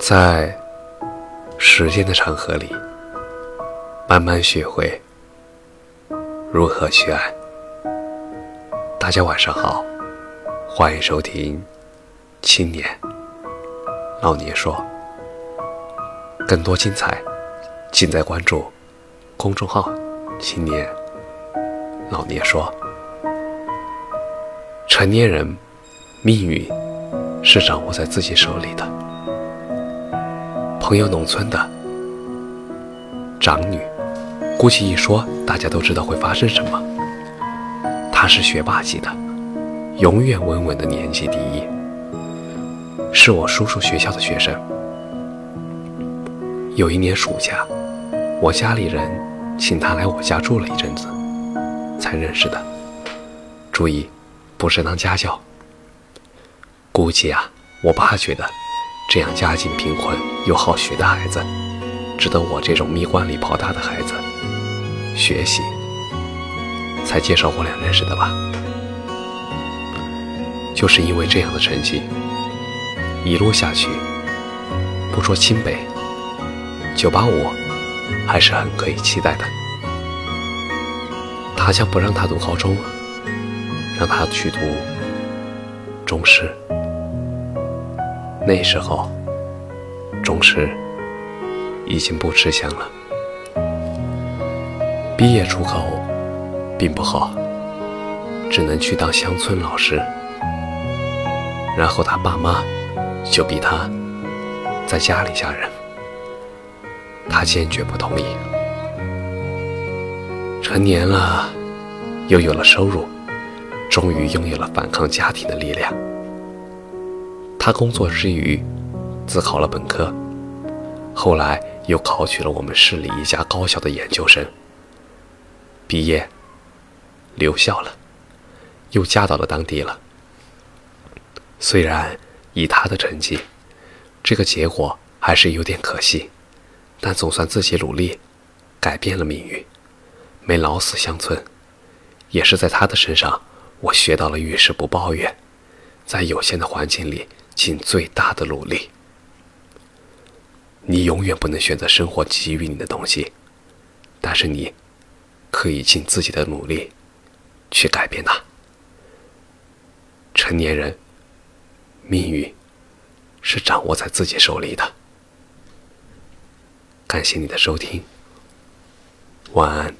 在时间的长河里，慢慢学会如何去爱。大家晚上好，欢迎收听《青年老年说》，更多精彩尽在关注公众号“青年老年说”。成年人命运是掌握在自己手里的。朋友，农村的长女，估计一说，大家都知道会发生什么。她是学霸级的，永远稳稳的年级第一，是我叔叔学校的学生。有一年暑假，我家里人请她来我家住了一阵子，才认识的。注意，不是当家教。估计啊，我爸觉得。这样家境贫困又好学的孩子，值得我这种蜜罐里泡大的孩子学习，才介绍我俩认识的吧？就是因为这样的成绩，一路下去，不说清北，九八五还是很可以期待的。他将不让他读高中，让他去读中师。那时候，中师已经不吃香了。毕业出口并不好，只能去当乡村老师。然后他爸妈就逼他在家里嫁人，他坚决不同意。成年了，又有了收入，终于拥有了反抗家庭的力量。他工作之余，自考了本科，后来又考取了我们市里一家高校的研究生。毕业，留校了，又嫁到了当地了。虽然以他的成绩，这个结果还是有点可惜，但总算自己努力，改变了命运，没老死乡村。也是在他的身上，我学到了遇事不抱怨，在有限的环境里。尽最大的努力。你永远不能选择生活给予你的东西，但是你可以尽自己的努力去改变它。成年人，命运是掌握在自己手里的。感谢你的收听，晚安。